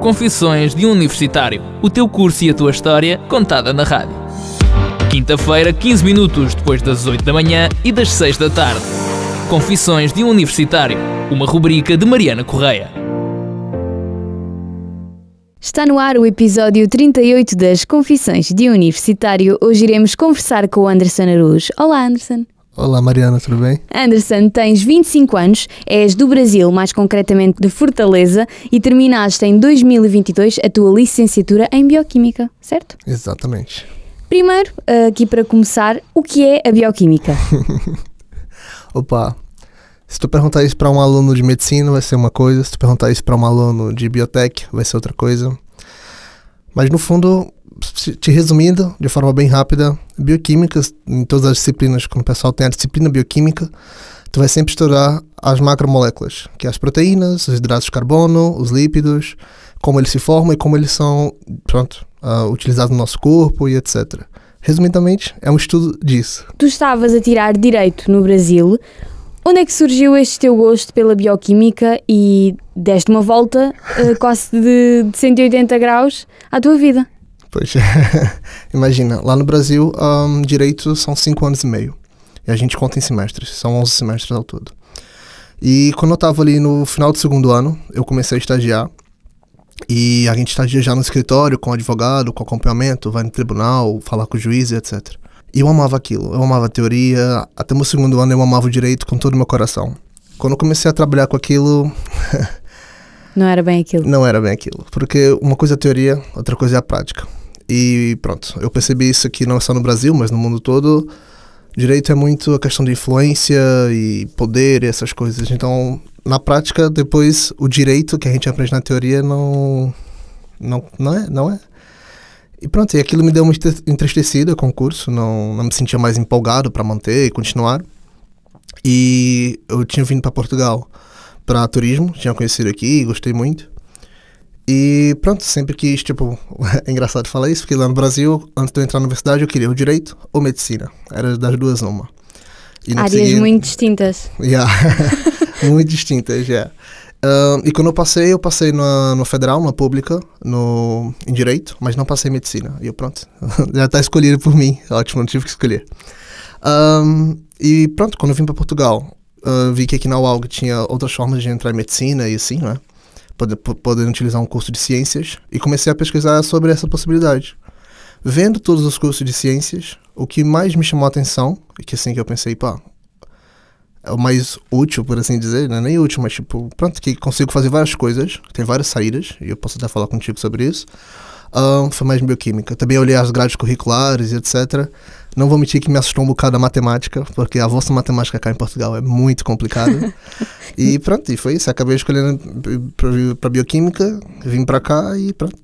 Confissões de um Universitário. O teu curso e a tua história contada na rádio. Quinta-feira, 15 minutos depois das 8 da manhã e das 6 da tarde. Confissões de um Universitário. Uma rubrica de Mariana Correia. Está no ar o episódio 38 das Confissões de um Universitário. Hoje iremos conversar com o Anderson Aruz. Olá, Anderson. Olá Mariana, tudo bem? Anderson, tens 25 anos, és do Brasil, mais concretamente de Fortaleza, e terminaste em 2022 a tua licenciatura em Bioquímica, certo? Exatamente. Primeiro, aqui para começar, o que é a Bioquímica? Opa, se tu perguntar isso para um aluno de medicina, vai ser uma coisa, se tu perguntar isso para um aluno de biotech, vai ser outra coisa. Mas no fundo, te resumindo de forma bem rápida, bioquímica, em todas as disciplinas, quando o pessoal tem a disciplina bioquímica, tu vai sempre estudar as macromoléculas, que é as proteínas, os hidratos de carbono, os lípidos, como eles se formam e como eles são, pronto, uh, utilizados no nosso corpo e etc. Resumidamente, é um estudo disso. Tu estavas a tirar direito no Brasil. Onde é que surgiu este teu gosto pela bioquímica e deste uma volta uh, quase de, de 180 graus à tua vida? Pois, imagina, lá no Brasil, um, direito são 5 anos e meio. E a gente conta em semestres, são 11 semestres ao todo. E quando eu estava ali no final do segundo ano, eu comecei a estagiar. E a gente estagia já no escritório, com advogado, com acompanhamento, vai no tribunal, falar com o juiz etc. E eu amava aquilo, eu amava a teoria. Até meu segundo ano eu amava o direito com todo o meu coração. Quando eu comecei a trabalhar com aquilo. Não era bem aquilo. Não era bem aquilo. Porque uma coisa é a teoria, outra coisa é a prática. E pronto, eu percebi isso aqui não só no Brasil, mas no mundo todo. Direito é muito a questão de influência e poder e essas coisas. Então, na prática, depois o direito que a gente aprende na teoria não não não é, não é. E pronto, e aquilo me deu uma entristecida com o curso, não não me sentia mais empolgado para manter e continuar. E eu tinha vindo para Portugal para turismo, tinha conhecido aqui, gostei muito. E pronto, sempre quis, tipo, é engraçado falar isso, porque lá no Brasil, antes de eu entrar na universidade, eu queria o direito ou medicina. Era das duas numa. Áreas muito distintas. Yeah. muito distintas, já. Yeah. Uh, e quando eu passei, eu passei na, no federal, na pública, no, em direito, mas não passei em medicina. E eu, pronto, já está escolhido por mim. Ótimo, não tive que escolher. Um, e pronto, quando eu vim para Portugal, uh, vi que aqui na UALG tinha outras formas de entrar em medicina e assim, né? Poder, utilizar um curso de ciências e comecei a pesquisar sobre essa possibilidade. Vendo todos os cursos de ciências, o que mais me chamou a atenção, e que assim que eu pensei, pá, é o mais útil, por assim dizer, não é nem útil, mas tipo, pronto, que consigo fazer várias coisas, tem várias saídas, e eu posso até falar contigo sobre isso. Um, foi mais bioquímica. Também olhei as grades curriculares e etc. Não vou mentir que me assustou um bocado a matemática, porque a vossa matemática cá em Portugal é muito complicada. e pronto, e foi isso. Acabei escolhendo para bioquímica, vim para cá e pronto.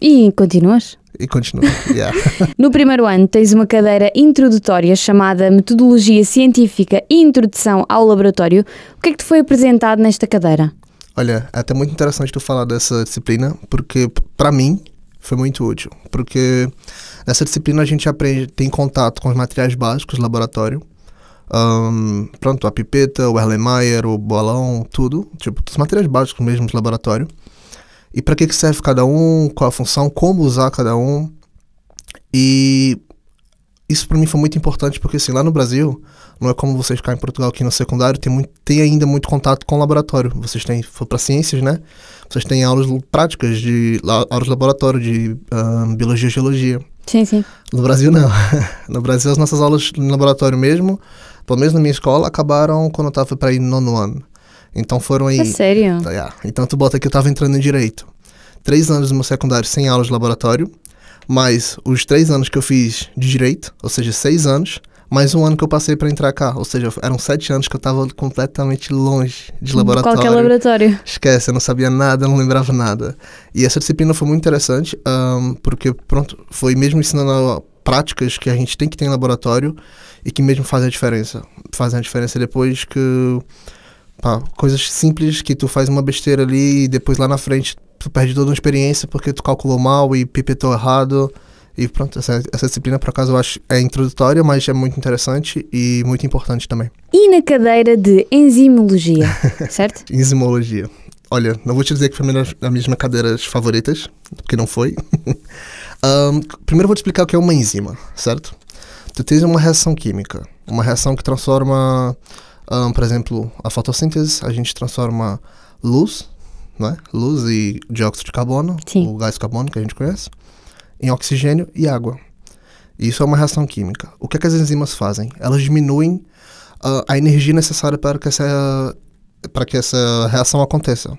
E continuas? E continuo, yeah. No primeiro ano tens uma cadeira introdutória chamada Metodologia Científica e Introdução ao Laboratório. O que é que te foi apresentado nesta cadeira? Olha, é até muito interessante tu falar dessa disciplina, porque para mim foi muito útil, porque nessa disciplina a gente aprende, tem contato com os materiais básicos do laboratório, um, pronto, a pipeta, o Erlenmeyer, o bolão, tudo, tipo, os materiais básicos mesmo do laboratório. E para que, que serve cada um, qual a função, como usar cada um. E isso para mim foi muito importante porque assim, lá no Brasil, não é como vocês cá em Portugal aqui no secundário, tem, muito, tem ainda muito contato com o laboratório. Vocês têm, for para ciências, né? Vocês têm aulas práticas, de aulas de laboratório, de uh, biologia geologia. Sim, sim. No Brasil, não. no Brasil, as nossas aulas no laboratório mesmo, pelo menos na minha escola, acabaram quando eu estava para ir no nono ano. Então foram aí. É sério? Yeah. Então tu bota que eu estava entrando em direito. Três anos no meu secundário sem aulas de laboratório, mais os três anos que eu fiz de direito, ou seja, seis anos, mais um ano que eu passei para entrar cá. Ou seja, eram sete anos que eu estava completamente longe de laboratório. Qualquer laboratório. Esquece, eu não sabia nada, não lembrava nada. E essa disciplina foi muito interessante, um, porque, pronto, foi mesmo ensinando práticas que a gente tem que ter em laboratório e que mesmo fazem a diferença. Fazem a diferença depois que. Pá, coisas simples que tu faz uma besteira ali e depois lá na frente tu perde toda uma experiência porque tu calculou mal e pipetou errado. E pronto, essa, essa, disciplina, por acaso, eu acho é introdutória, mas é muito interessante e muito importante também. E na cadeira de enzimologia, certo? enzimologia. olha, não vou te dizer que foi uma das minhas cadeiras favoritas, porque não foi. um, primeiro vou te explicar o que é uma enzima, certo? Tu tens uma reação química, uma reação que transforma, um, por exemplo, a fotossíntese, a gente transforma luz, né? luz e dióxido de carbono, Sim. o gás carbônico que a gente conhece, em oxigênio e água. Isso é uma reação química. O que, é que as enzimas fazem? Elas diminuem uh, a energia necessária para que, essa, para que essa reação aconteça.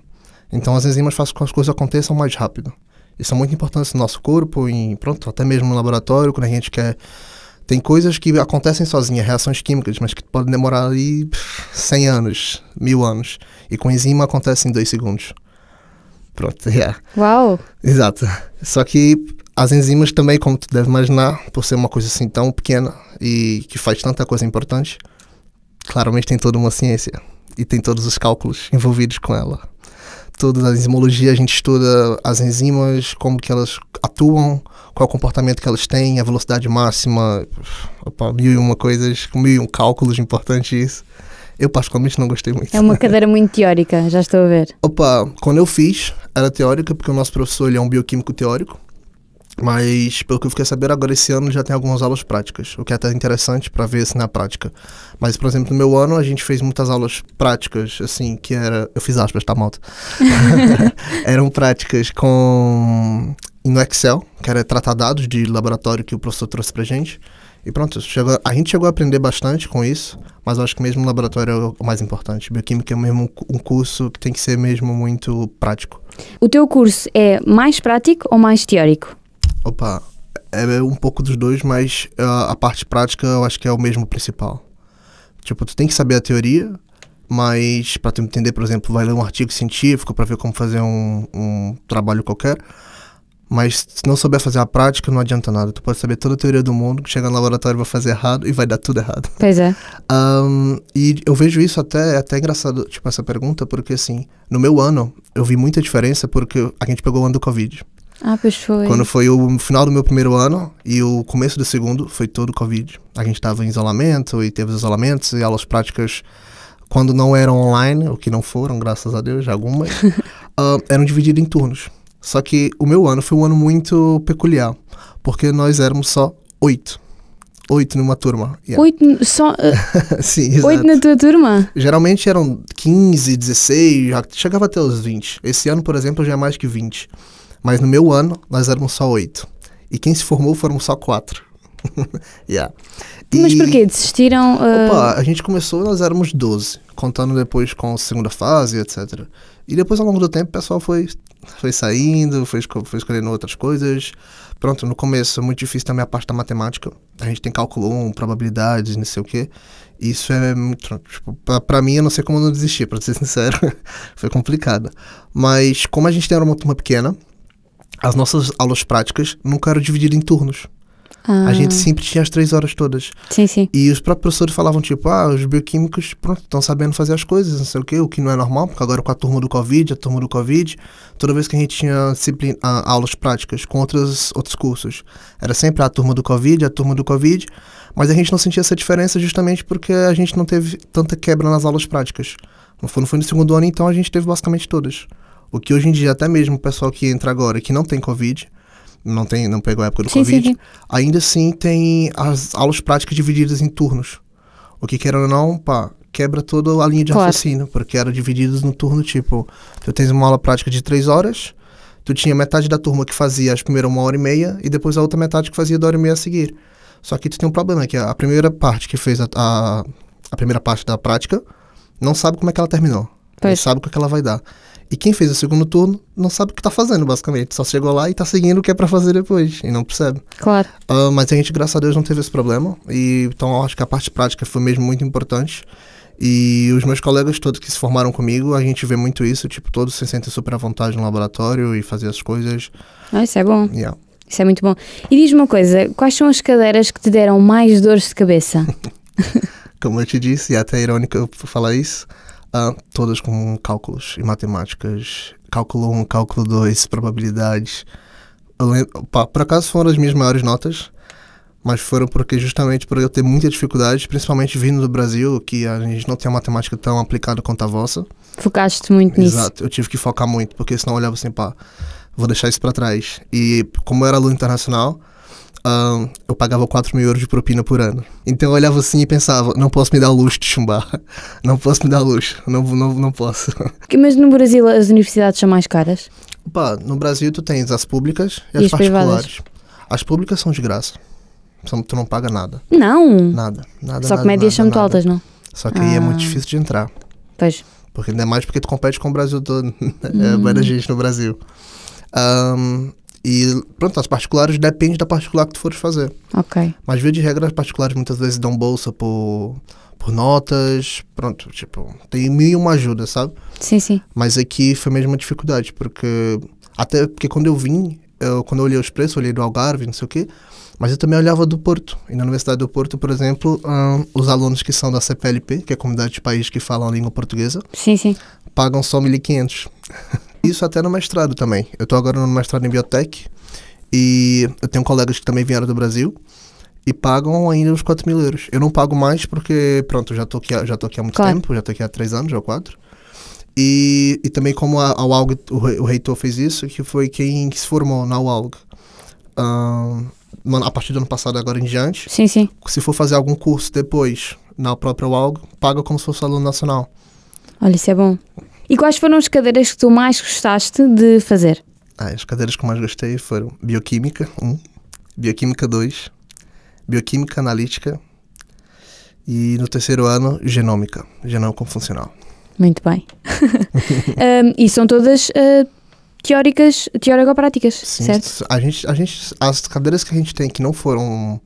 Então as enzimas fazem com que as coisas aconteçam mais rápido. Isso são muito importantes no nosso corpo, em, pronto, até mesmo no laboratório, quando a gente quer tem coisas que acontecem sozinhas, reações químicas, mas que podem demorar ali 100 anos, mil anos. E com enzima acontece em dois segundos. Pronto, yeah. Uau! Exato. Só que as enzimas também, como tu deve imaginar, por ser uma coisa assim tão pequena e que faz tanta coisa importante, claramente tem toda uma ciência e tem todos os cálculos envolvidos com ela. Toda a enzimologia a gente estuda as enzimas, como que elas atuam, qual o comportamento que elas têm, a velocidade máxima, opa, mil e uma coisas, mil e um cálculos importantes isso. Eu particularmente não gostei muito. É uma cadeira muito teórica, já estou a ver. Opa, quando eu fiz, era teórica, porque o nosso professor ele é um bioquímico teórico. Mas, pelo que eu fiquei sabendo, agora esse ano já tem algumas aulas práticas, o que é até interessante para ver assim na prática. Mas, por exemplo, no meu ano a gente fez muitas aulas práticas, assim, que era. Eu fiz aspas, tá malta? Eram práticas com. no Excel, que era tratar dados de laboratório que o professor trouxe pra gente. E pronto, chegou, a gente chegou a aprender bastante com isso, mas eu acho que mesmo o laboratório é o mais importante. Bioquímica é mesmo um curso que tem que ser mesmo muito prático. O teu curso é mais prático ou mais teórico? Opa, é um pouco dos dois, mas uh, a parte prática eu acho que é o mesmo principal. Tipo, tu tem que saber a teoria, mas para tu entender, por exemplo, vai ler um artigo científico para ver como fazer um, um trabalho qualquer. Mas se não souber fazer a prática, não adianta nada. Tu pode saber toda a teoria do mundo, chega no laboratório vai fazer errado e vai dar tudo errado. Pois é. Um, e eu vejo isso até, é até engraçado, tipo, essa pergunta, porque assim, no meu ano, eu vi muita diferença porque a gente pegou o ano do Covid. Ah, pois foi. Quando foi o final do meu primeiro ano e o começo do segundo, foi todo Covid. A gente estava em isolamento e teve os isolamentos e aulas práticas, quando não eram online, o que não foram, graças a Deus, algumas, uh, eram divididas em turnos. Só que o meu ano foi um ano muito peculiar, porque nós éramos só oito. Oito numa turma. Yeah. Oito, só, uh, Sim, exato. oito na tua turma? Geralmente eram 15, 16, já chegava até os 20. Esse ano, por exemplo, já é mais que 20. Mas no meu ano, nós éramos só oito. E quem se formou foram só quatro. yeah. Mas E- porquê? Desistiram? uh, Opa, a gente começou, nós éramos 12, contando depois com a segunda fase, etc. E depois, ao longo do tempo, o pessoal foi, foi saindo, foi, foi escolhendo outras coisas. Pronto, no começo é muito difícil também a parte da matemática. A gente tem cálculo 1, probabilidades, não sei o quê. Isso é muito. Tipo, pra, pra mim, eu não sei como não desistir, pra ser sincero. foi complicado. Mas, como a gente era uma turma pequena, as nossas aulas práticas nunca eram divididas em turnos. ah, A gente sempre tinha as três horas todas. Sim, sim. E os próprios professores falavam, tipo, ah, os bioquímicos, pronto, estão sabendo fazer as coisas, não sei o quê, o que não é normal, porque agora com a turma do Covid, a turma do Covid, toda vez que a gente tinha disciplina, ah, aulas práticas com outros, outros cursos, era sempre a turma do Covid, a turma do Covid, mas a gente não sentia essa diferença justamente porque a gente não teve tanta quebra nas aulas práticas. Não foi, não foi no segundo ano, então a gente teve basicamente todas. O que hoje em dia, até mesmo o pessoal que entra agora que não tem Covid, não, tem, não pegou a época do Sim, Covid, sim. ainda assim tem as aulas práticas divididas em turnos. O que queira ou não, pá, quebra toda a linha de Claro. raciocínio, porque eram divididos no turno, tipo, tu tens uma aula prática de três horas, tu tinha metade da turma que fazia as primeiras uma hora e meia, e depois a outra metade que fazia da hora e meia a seguir. Só que tu tem um problema, que a primeira parte que fez a, a, a primeira parte da prática não sabe como é que ela terminou. Não sabe o que, é que ela vai dar. E quem fez o segundo turno não sabe o que tá fazendo, basicamente. Só chegou lá e tá seguindo o que é pra fazer depois, e não percebe. Claro. Ah, mas a gente, graças a Deus, não teve esse problema. E, então, acho que a parte prática foi mesmo muito importante. E os meus colegas todos que se formaram comigo, a gente vê muito isso. Tipo, todos se sentem super à vontade no laboratório e fazer as coisas. Ah, isso é bom. Yeah. Isso é muito bom. E diz-me uma coisa: quais são as cadeiras que te deram mais dores de cabeça? Como eu te disse, e é até irônico eu falar isso, ah, todas com cálculos e matemáticas. Cálculo 1, cálculo 2, probabilidades. Lembro, pá, por acaso foram as minhas maiores notas, mas foram porque justamente por eu ter muita dificuldade, principalmente vindo do Brasil, que a gente não tem a matemática tão aplicada quanto a vossa. Focaste muito nisso. Exato, eu tive que focar muito, porque senão eu olhava assim, pá, vou deixar isso para trás. E como eu era aluno internacional, um, eu pagava 4 mil euros de propina por ano. Então eu olhava assim e pensava, não posso me dar o luxo de chumbar. Não posso me dar luxo, não, não, não posso. Mas no Brasil as universidades são mais caras? Pá, no Brasil tu tens as públicas e, E as as particulares. privadas? As públicas são de graça. Tu não paga nada. Não. Nada. nada Só nada, que médias são muito altas, não? Só que aí é muito Ah. difícil de entrar. Pois. Porque ainda mais porque tu compete com o Brasil todo. Hum. é gente no Brasil. Ahm, e pronto, as particulares depende da particular que tu fores fazer. Ok. Mas via de regra, as particulares muitas vezes dão bolsa por, por notas. Pronto, tipo, tem mil e uma ajuda, sabe? Sim, sim. Mas aqui foi mesmo uma dificuldade, porque. Até porque quando eu vim, eu, quando eu olhei os preços, olhei do Algarve, não sei o quê. Mas eu também olhava do Porto. E na Universidade do Porto, por exemplo, ahn, os alunos que são da CPLP, que é a comunidade de países que falam a língua portuguesa, Sim, sim. pagam só 1.500. Isso até no mestrado também. Eu tô agora no mestrado em biotech e eu tenho colegas que também vieram do Brasil e pagam ainda os 4 mil euros. Eu não pago mais porque, pronto, já tô aqui, já tô aqui há muito Claro. tempo, já tô aqui há 3 anos ou 4. E, e também como a, a UALG, o, re- o reitor fez isso, que foi quem se formou na UALG. Mano, a partir do ano passado agora em diante, Sim, sim. se for fazer algum curso depois na própria UALG, paga como se fosse aluno nacional. Olha, isso é bom. E quais foram as cadeiras que tu mais gostaste de fazer? Ah, as cadeiras que eu mais gostei foram Bioquímica 1, Bioquímica 2, Bioquímica Analítica e no terceiro ano Genômica, Genômica Funcional. Muito bem. Ahm, e são todas ah, teóricas, teórico-práticas, certo? A gente, a gente, as cadeiras que a gente tem que não foram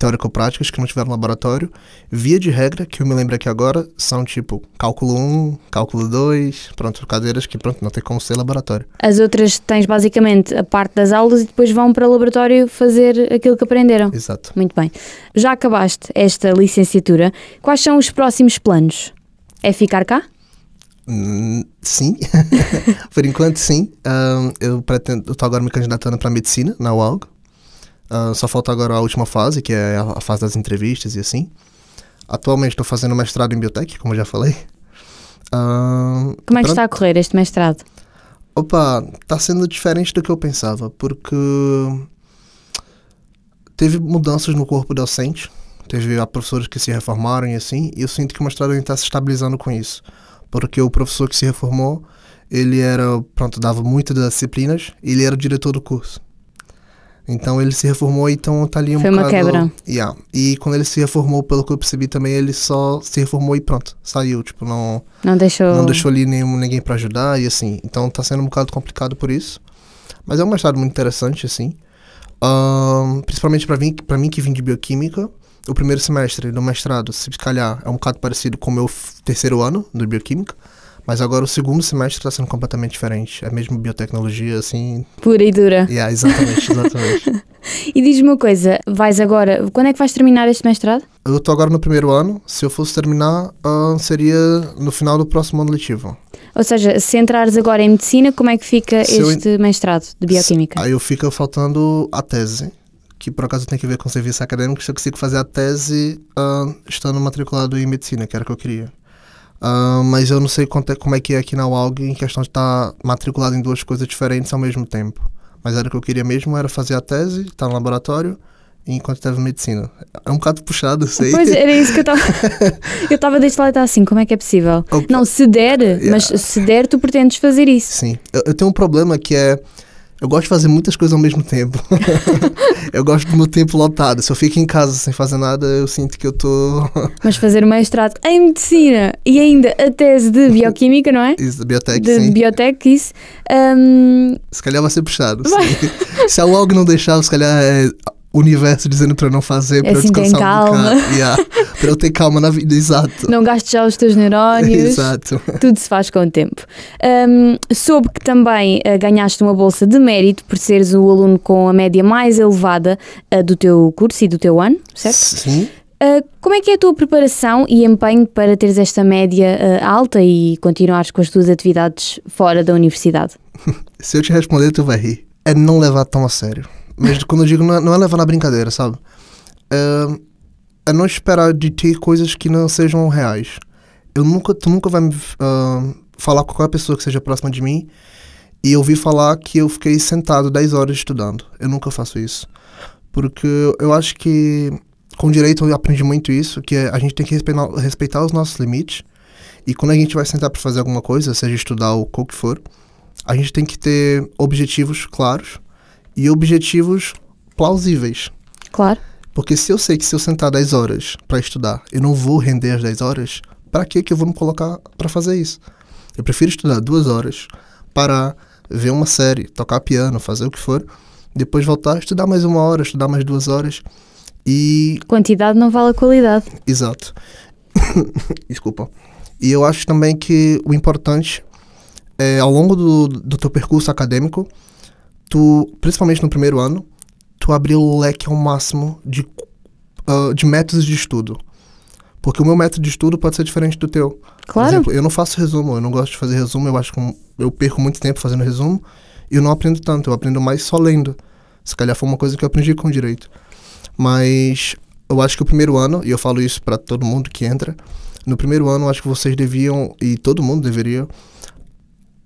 teórico-práticas, que não tiveram laboratório, via de regra, que eu me lembro aqui agora, são tipo cálculo 1, cálculo 2, pronto, cadeiras que pronto, não tem como ser laboratório. As outras tens basicamente a parte das aulas e depois vão para o laboratório fazer aquilo que aprenderam. Exato. Muito bem. Já acabaste esta licenciatura. Quais são os próximos planos? É ficar cá? Hum, sim, por enquanto sim. Ahn, eu pretendo, tô agora me candidatando para medicina na UALG. Ah, só falta agora a última fase, que é a a fase das entrevistas e assim. Atualmente estou fazendo mestrado em biotech, como já falei. Ahn, Como é que está a correr este mestrado? Opa, tá sendo diferente do que eu pensava, porque teve mudanças no corpo docente, teve professores que se reformaram e assim, e eu sinto que o mestrado está se estabilizando com isso. Porque o professor que se reformou, ele era, pronto, dava muitas das disciplinas, e ele era o diretor do curso. Então ele se reformou, então tá ali um Foi uma bocado- quebra. Yeah. E quando ele se reformou, pelo que eu percebi também, ele só se reformou e pronto, saiu, tipo, não Não deixou. não deixou ali nenhum, ninguém pra ajudar e assim. Então tá sendo um bocado complicado por isso. Mas é um mestrado muito interessante, assim. Ahn, principalmente pra mim, pra mim que vim de bioquímica. O primeiro semestre do mestrado, se calhar, é um bocado parecido com o meu terceiro ano de bioquímica. Mas agora o segundo semestre tá sendo completamente diferente. É mesmo biotecnologia, assim. Pura e dura. Yeah, exatamente, exatamente. E diz-me uma coisa, vais agora. Quando é que vais terminar este mestrado? eu tô agora no primeiro ano. Se eu fosse terminar, ahn, seria no final do próximo ano letivo. Ou seja, se entrares agora em medicina, como é que fica Se este mestrado de bioquímica? Aí eu fico faltando a tese, que por acaso tem que ver com serviço acadêmico, se eu consigo fazer a tese ah, estando matriculado em medicina, que era o que eu queria. Ah, mas eu não sei é- como é que é aqui na UALG em questão de estar matriculado em duas coisas diferentes ao mesmo tempo. Mas era o que eu queria mesmo, era fazer a tese, estar no laboratório, enquanto estava medicina. É um bocado puxado, sei. Pois era isso que eu estava. eu estava deste lado e estava assim, como é que é possível? Opa. Não, se der, mas se der, tu pretendes fazer isso. Sim. Eu, eu tenho um problema que é. Eu gosto de fazer muitas coisas ao mesmo tempo. eu gosto do meu tempo lotado. Se eu fico em casa sem fazer nada, eu sinto que eu tô. Mas fazer o mestrado em medicina e ainda a tese de bioquímica, não é? Isso, biotech, De sim. biotech, isso. hum, Se calhar vai ser puxado. sim. se a UOG não deixar, se calhar é universo dizendo eu não fazer, pra eu assim, descansar um calma. bocado. Yeah. Pra eu ter calma na vida, exato. não gastes já os teus neurónios. Exato. Tudo se faz com o tempo. Hum, soube que também ah, ganhaste uma bolsa de mérito por seres o aluno com a média mais elevada ah, do teu curso e do teu ano, certo? Sim. Ah, como é que é a tua preparação e empenho para teres esta média alta e continuares com as tuas atividades fora da universidade? Se eu te responder, tu vai rir. É não levar tão a sério. Mas quando eu digo, não é, não é levar na brincadeira, sabe? é, é não esperar de ter coisas que não sejam reais. Eu nunca, tu nunca vai me ah, falar com qualquer pessoa que seja próxima de mim e ouvir falar que eu fiquei sentado 10 horas estudando. Eu nunca faço isso. Porque eu acho que com direito eu aprendi muito isso, que a gente tem que respeitar, respeitar os nossos limites. E quando a gente vai sentar para fazer alguma coisa, seja estudar ou que for, a gente tem que ter objetivos claros e objetivos plausíveis. Claro. Porque se eu sei que se eu sentar 10 horas para estudar, eu não vou render as 10 horas, para que que eu vou me colocar para fazer isso? Eu prefiro estudar duas horas, parar, ver uma série, tocar piano, fazer o que for, depois voltar, estudar mais uma hora, estudar mais duas horas e Quantidade não vale a qualidade. Exato. Desculpa. E eu acho também que o importante é, ao longo do, do teu percurso acadêmico, tu, principalmente no primeiro ano, tu abrir o leque ao máximo de, uh, de métodos de estudo. Porque o meu método de estudo pode ser diferente do teu. Por Claro. exemplo, eu não faço resumo, eu não gosto de fazer resumo, eu acho que eu perco muito tempo fazendo resumo e eu não aprendo tanto, eu aprendo mais só lendo. Se calhar foi uma coisa que eu aprendi com direito. Mas eu acho que o primeiro ano, e eu falo isso para todo mundo que entra, no primeiro ano eu acho que vocês deviam, e todo mundo deveria,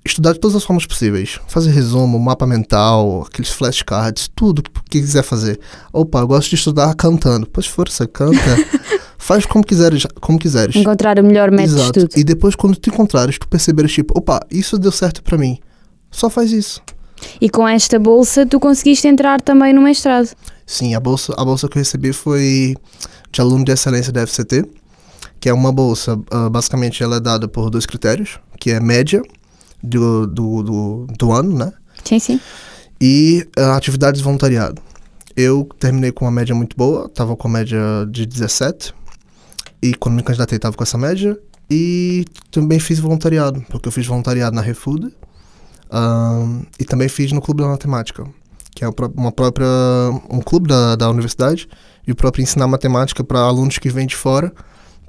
estudar de todas as formas possíveis. Fazer resumo, mapa mental, aqueles flashcards, tudo que quiser fazer. Opa, eu gosto de estudar cantando. Pois força, canta. Faz como quiseres, como quiseres. Encontrar o melhor método Exato. de estudo. E depois, quando tu encontrares, tu perceberes, tipo, opa, isso deu certo para mim. Só faz isso. E com esta bolsa tu conseguiste entrar também no mestrado. Sim, a bolsa, a bolsa que eu recebi foi de aluno de excelência da FCT, que é uma bolsa, ah, basicamente ela é dada por dois critérios, que é média do, do, do, do ano, né? Sim, sim. E ah, atividades de voluntariado. Eu terminei com uma média muito boa, estava com a média de 17, e quando me candidatei estava com essa média, e também fiz voluntariado, porque eu fiz voluntariado na Refood, ahn, e também fiz no Clube da Matemática, que é uma própria, um clube da, da universidade, e o próprio ensinar matemática para alunos que vêm de fora,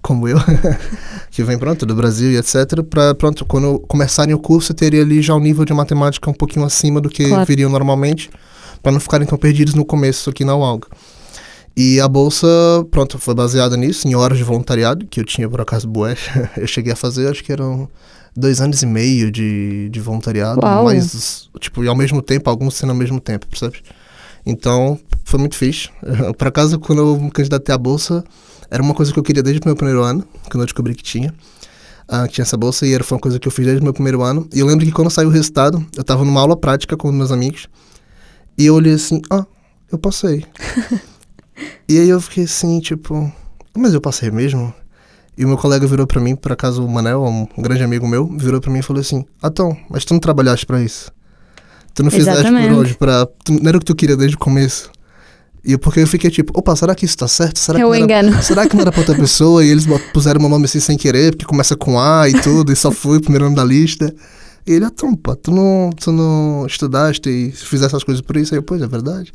como eu, que vem pronto do Brasil e etc, para pronto quando começarem o curso teria ali já um nível de matemática um pouquinho acima do que Claro. viriam normalmente, para não ficarem tão perdidos no começo aqui na UALG. E a bolsa, pronto, foi baseada nisso, em horas de voluntariado, que eu tinha por acaso bué. Eu cheguei a fazer, acho que eram dois anos e meio de, de voluntariado, Uau. mas, tipo, e ao mesmo tempo, alguns sendo ao mesmo tempo, percebe? Então, foi muito fixe. Por acaso, quando eu me candidatei à bolsa, era uma coisa que eu queria desde o meu primeiro ano, quando eu descobri que tinha. ah, que tinha essa bolsa, e era, foi uma coisa que eu fiz desde o meu primeiro ano. E eu lembro que quando saiu o resultado, eu tava numa aula prática com meus amigos, e eu olhei assim, ah, eu passei. e aí eu fiquei assim, tipo, mas eu passei mesmo? E o meu colega virou pra mim, por acaso o Manel, um grande amigo meu, virou pra mim e falou assim, ah, Tom, mas tu não trabalhaste pra isso? Tu não fizeste Exatamente. por hoje pra... Tu, não era o que tu queria desde o começo? E eu- porque eu fiquei tipo, opa, será que isso tá certo? Será É que o não era engano. Será que não era pra outra pessoa e eles puseram meu nome assim sem querer, porque começa com A e tudo, e só foi o primeiro nome da lista? E ele, ah, tu não, tu não estudaste e fizeste essas coisas por isso? Aí eu, pois, é verdade.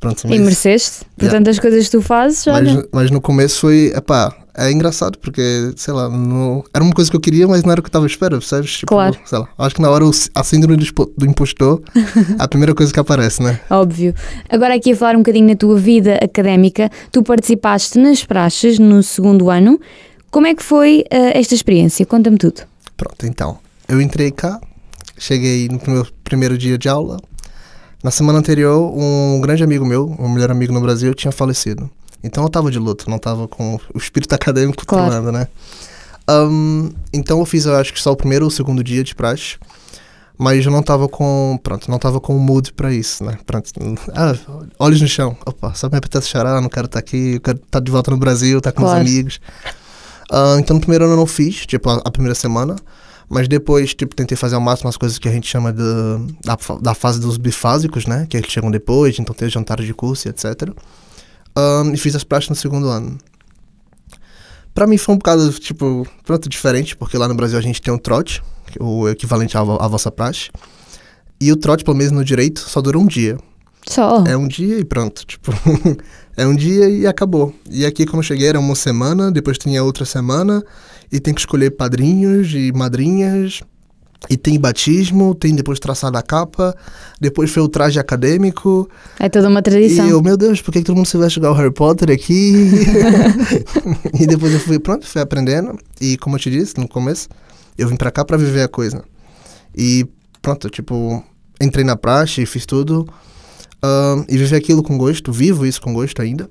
Pronto, E mereceste. Por Yeah. tantas coisas que tu fazes, olha. mas, mas no começo foi, epá, é engraçado, porque, sei lá, não, era uma coisa que eu queria, mas não era o que eu tava esperando, percebes? Tipo, Claro. Sei lá, acho que na hora a síndrome do, impostor a primeira coisa que aparece, né? Óbvio. Agora aqui a falar um bocadinho na tua vida académica, tu participaste nas praxes no segundo ano. Como é que foi eh, esta experiência? Conta-me tudo. Pronto, então. Eu entrei cá, cheguei no meu primeiro dia de aula. Na semana anterior, um grande amigo meu, um melhor amigo no Brasil, tinha falecido. Então eu tava de luto, não tava com o espírito acadêmico Claro. controlando, né? Ahn, então eu fiz, eu acho que só o primeiro ou o segundo dia de praxe. Mas eu não tava com. Pronto, não tava com o mood pra isso, né? Pronto. Ah, olhos no chão. Opa, só me apetece chorar, não quero estar aqui, eu quero estar de volta no Brasil, estar com Claro. meus amigos. Ah, então no primeiro ano eu não fiz, tipo, a, a primeira semana. Mas depois, tipo, tentei fazer ao máximo as coisas que a gente chama de, da, da fase dos bifásicos, né? Que é que chegam depois, então tem jantares de curso e etc. Ahn, e fiz as práticas no segundo ano. Pra mim foi um bocado, tipo, pronto, diferente, porque lá no Brasil a gente tem o trote, é o equivalente à, à vossa praxe. E o trote, pelo menos no direito, só dura um dia. Só. É um dia e pronto, tipo, é um dia e acabou. E aqui quando eu cheguei era uma semana, depois tinha outra semana, e tem que escolher padrinhos e madrinhas. E tem batismo, tem depois traçar da capa, depois foi o traje acadêmico. É toda uma tradição. E eu, meu Deus, por que, que todo mundo se veste igual o Harry Potter aqui? e depois eu fui, pronto, fui aprendendo. E como eu te disse no começo, eu vim pra cá pra viver a coisa. E pronto, tipo, entrei na praxe, fiz tudo. e vivi aquilo com gosto, vivo isso com gosto ainda.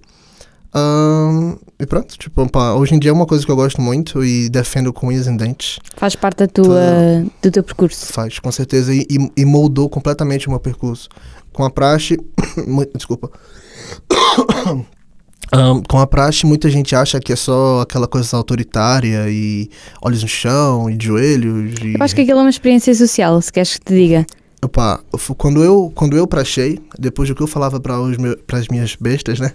Ahn, e pronto, tipo, pá, hoje em dia é uma coisa que eu gosto muito e defendo com unhas e dentes. Faz parte da tua, do teu percurso. Faz, com certeza. E, e- moldou completamente o meu percurso. Com a praxe. Desculpa. Ahn, com a praxe, muita gente acha que é só aquela coisa autoritária e olhos no chão e joelhos. E... Eu acho que aquilo é uma experiência social, se queres que te diga. Opa, quando eu, quando eu praxei, depois do que eu falava para as minhas bestas, né?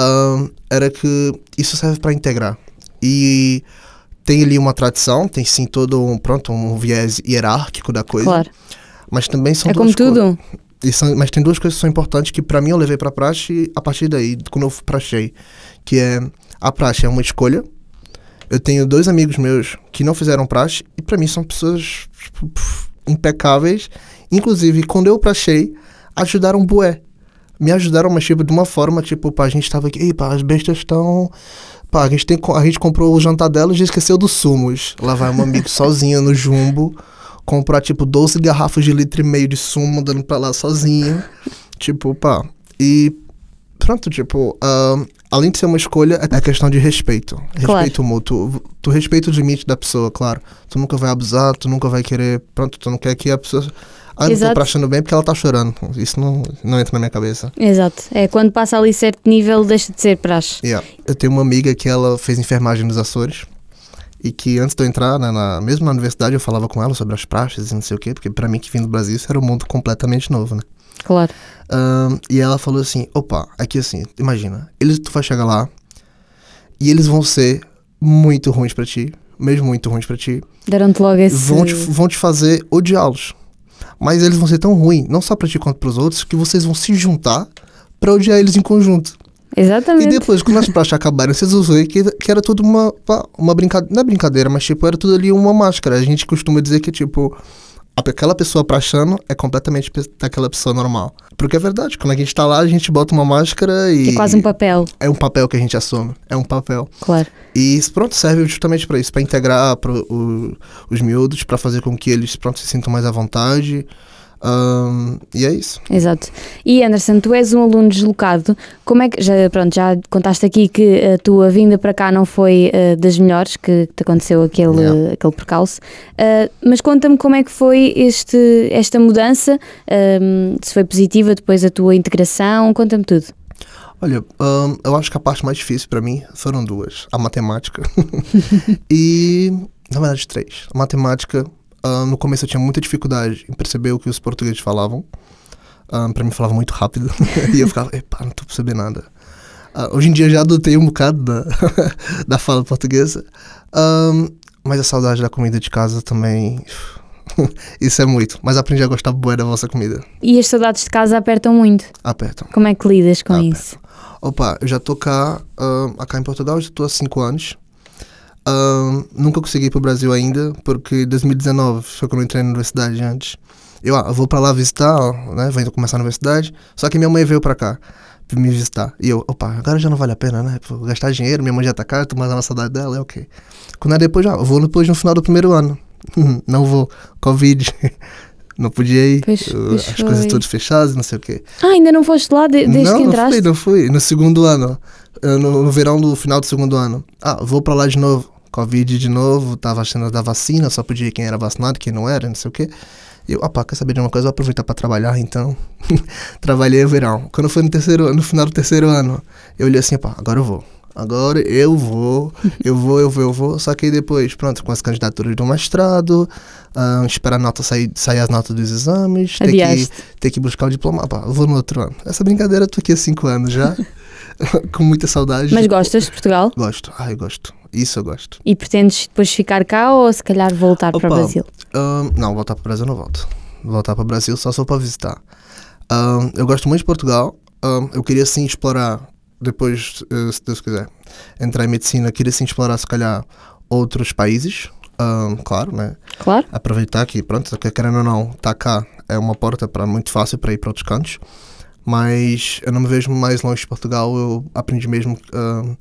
Ahn, era que isso serve para integrar. E tem ali uma tradição, tem sim todo um, pronto, um viés hierárquico da coisa. Claro. Mas também são É duas como tudo. são- mas tem duas coisas que são importantes que pra mim eu levei pra praxe a partir daí, quando eu praxei. Que é, a praxe é uma escolha. Eu tenho dois amigos meus que não fizeram praxe e pra mim são pessoas tipo, impecáveis. Inclusive, quando eu praxei, ajudaram bué. Me ajudaram, mas tipo, de uma forma, tipo, pá, a gente tava aqui, pá, as bestas estão... Pá, a gente, tem, a gente comprou o jantar delas e esqueceu dos sumos. Lá vai um amigo sozinho no jumbo comprar, tipo, 12 garrafas de litro e meio de sumo, dando pra lá sozinho. tipo, pá. E pronto, tipo, ahn, além de ser uma escolha, é questão de respeito. Claro. Respeito mútuo. Tu, tu respeita os limites da pessoa, claro. Tu nunca vai abusar, tu nunca vai querer. Pronto, tu não quer que a pessoa. Ah, não Exato. praxando bem porque ela tá chorando. Isso não, não entra na minha cabeça. Exato. É quando passa ali certo nível, deixa de ser praxe. Yeah. Eu tenho uma amiga que ela fez enfermagem nos Açores. E que antes de eu entrar, né, na, mesmo na universidade, eu falava com ela sobre as praxes e não sei o quê, porque pra mim que vim do Brasil isso era um mundo completamente novo, né? Claro. Ahn, e ela falou assim: opa, aqui assim, imagina, eles, tu vai chegar lá e eles vão ser muito ruins pra ti, mesmo muito ruins pra ti, Deram-te logo esse. vão te, vão te fazer odiá-los. Mas eles vão ser tão ruins, não só pra ti quanto pros outros, que vocês vão se juntar pra odiar eles em conjunto. E Exatamente. depois, quando as praxes acabarem, vocês vão ver que, que era tudo uma, uma brincadeira. Não é brincadeira, mas tipo, era tudo ali uma máscara. A gente costuma dizer que, tipo, aquela pessoa praxando é completamente daquela pessoa normal. Porque é verdade, quando a gente tá lá, a gente bota uma máscara e. É quase um papel, É um papel que a gente assume. É um papel. claro. E isso, pronto, serve justamente para isso, para integrar pro, o- os miúdos, para fazer com que eles, pronto, se sintam mais à vontade. Ahn, e é isso. Exato. E Anderson, tu és um aluno deslocado. Como é que já pronto, já contaste aqui que a tua vinda para cá não foi eh, das melhores que te aconteceu aquele Yeah. aquele percalço. Eh, mas conta-me como é que foi este esta mudança, se foi positiva depois a tua integração, conta-me tudo. Olha, ahn, eu acho que a parte mais difícil para mim foram duas: a matemática e, na verdade, três. A matemática, ahn, no começo eu tinha muita dificuldade em perceber o que os portugueses falavam. Um, para mim falava muito rápido e eu ficava, epa, não tô percebendo nada. Ah, hoje em dia eu já adotei um bocado da, da fala portuguesa, Ahn, mas a saudade da comida de casa também. Isso é muito. Mas aprendi a gostar bué da vossa comida. E as saudades de casa apertam muito. Apertam. Como é que lidas com Apertam. isso? Opa, eu já tô cá, ahn, cá em Portugal, já tô há 5 anos. Nunca consegui ir pro Brasil ainda, porque 2019 foi quando eu entrei na universidade antes. Eu, ah, vou pra lá visitar, né? Vou começar a universidade. Só que minha mãe veio pra cá me visitar. E eu, opa, agora já não vale a pena, né? Pô, gastar dinheiro, minha mãe já tá cá, tô mais na saudade dela, é ok. Quando é depois, já, eu vou depois no final do primeiro ano. não vou, Covid. não podia ir, Pois- eu- pois as coisas foi. todas fechadas, não sei o quê. Ah, ainda não foste lá de- desde não, que não entraste? fui, não fui. No segundo ano. eh, No, no verão do final do segundo ano. Ah, vou pra lá de novo. Covid de novo, tava achando da vacina, só podia ir quem era vacinado, quem não era, não sei o quê. E eu, opa, quer saber de uma coisa? Vou aproveitar pra trabalhar, então. Trabalhei o verão. Quando foi no terceiro no final do terceiro ano, eu olhei assim, pá, agora eu vou. Agora eu vou, eu vou, eu vou, eu vou. Só que depois, pronto, com as candidaturas do mestrado, ah, esperar a nota sair, sair as notas dos exames, ter que, ter que buscar o diploma. Pá, vou no outro ano. Essa brincadeira tô aqui há cinco anos já, com muita saudade. Mas gostas de Portugal? Gosto, ai, gosto. Isso eu gosto. E pretendes depois ficar cá ou se calhar voltar para o Opa. Brasil? Ahn, não, voltar para o Brasil não volto. Voltar para o Brasil só for para visitar. Ahn, eu gosto muito de Portugal. Eu queria sim explorar, depois, eh, se Deus quiser, entrar em medicina, queria sim explorar, se calhar, outros países. ahn, claro, né? Claro. aproveitar que, pronto, que querendo ou não, tá cá é uma porta para muito fácil para ir para outros cantos. Mas eu não me vejo mais longe de Portugal, eu aprendi mesmo. ahn,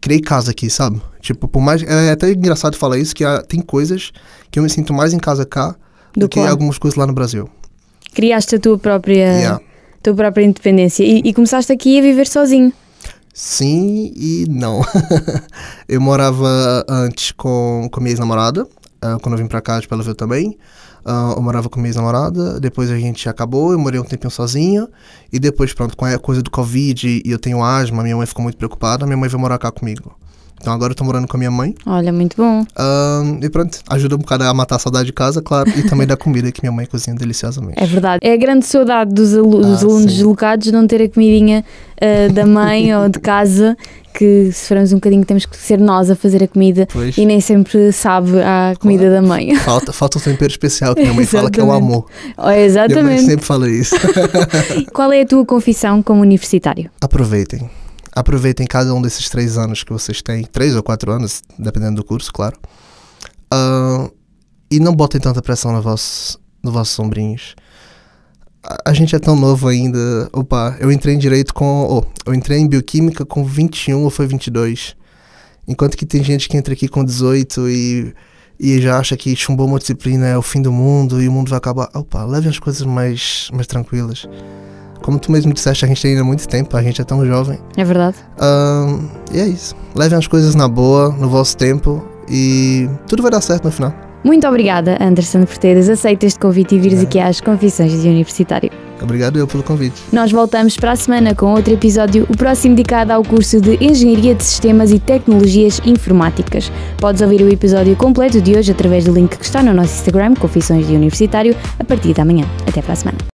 criei casa aqui, sabe? Tipo, por mais. É até engraçado falar isso, que há- tem coisas que eu me sinto mais em casa cá do, Do que qual? algumas coisas lá no Brasil. Criaste a tua própria, Yeah. tua própria independência e, e começaste aqui a viver sozinho. Sim e não. eu morava antes com, com minha ex-namorada, ah, quando eu vim pra cá, tipo, ela veio também. Ah, eu morava com minha ex-namorada, depois a gente acabou, eu morei um tempinho sozinho, e depois, pronto, com a coisa do Covid e eu tenho asma, minha mãe ficou muito preocupada, minha mãe veio morar cá comigo. Então agora eu tô morando com a minha mãe, Olha, muito bom. ah, e pronto, ajuda um bocado a matar a saudade de casa, claro, e também da comida que minha mãe cozinha deliciosamente. É verdade. É a grande saudade dos, alu- dos Ah, alunos sim. deslocados não ter a comidinha ah, da mãe ou de casa, que se formos um bocadinho temos que ser nós a fazer a comida Pois, e nem sempre sabe a comida da mãe. falta, falta o tempero especial que minha mãe fala que é o Exatamente. amor. Oh, Minha mãe exatamente. sempre fala isso. Qual é a tua confissão como universitário? aproveitem. Aproveitem cada um desses três anos que vocês têm, três ou quatro anos, dependendo do curso, claro. Ah, e não botem tanta pressão no vosso, nos vossos sombrinhos. A, gente é tão novo ainda. Opa, eu entrei em direito com. oh, eu entrei em bioquímica com 21 ou foi 22. Enquanto que tem gente que entra aqui com 18 e, e já acha que chumbou uma disciplina é o fim do mundo e o mundo vai acabar. Opa, levem as coisas mais, mais tranquilas. Como tu mesmo disseste, a gente tem ainda muito tempo, a gente é tão jovem. É verdade? Ahn, e é isso. Levem as coisas na boa, no vosso tempo, e tudo vai dar certo no final. Muito obrigada, Anderson, por teres aceito este convite e vires aqui às Confissões de Universitário. Obrigado eu pelo convite. Nós voltamos para a semana com outro episódio, o próximo dedicado ao curso de Engenharia de Sistemas e Tecnologias Informáticas. Podes ouvir o episódio completo de hoje através do link que está no nosso Instagram, Confissões de Universitário, a partir da manhã. Até para a semana.